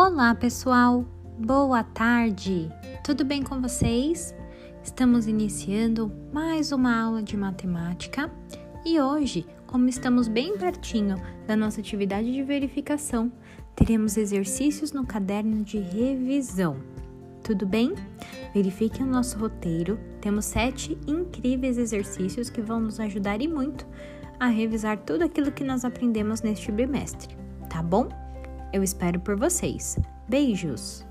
Olá, pessoal! Boa tarde! Tudo bem com vocês? Estamos iniciando mais uma aula de matemática e hoje, como estamos bem pertinho da nossa atividade de verificação, teremos exercícios no caderno de revisão. Tudo bem? Verifiquem o nosso roteiro. Temos sete incríveis exercícios que vão nos ajudar e muito a revisar tudo aquilo que nós aprendemos neste bimestre, tá bom? Eu espero por vocês. Beijos!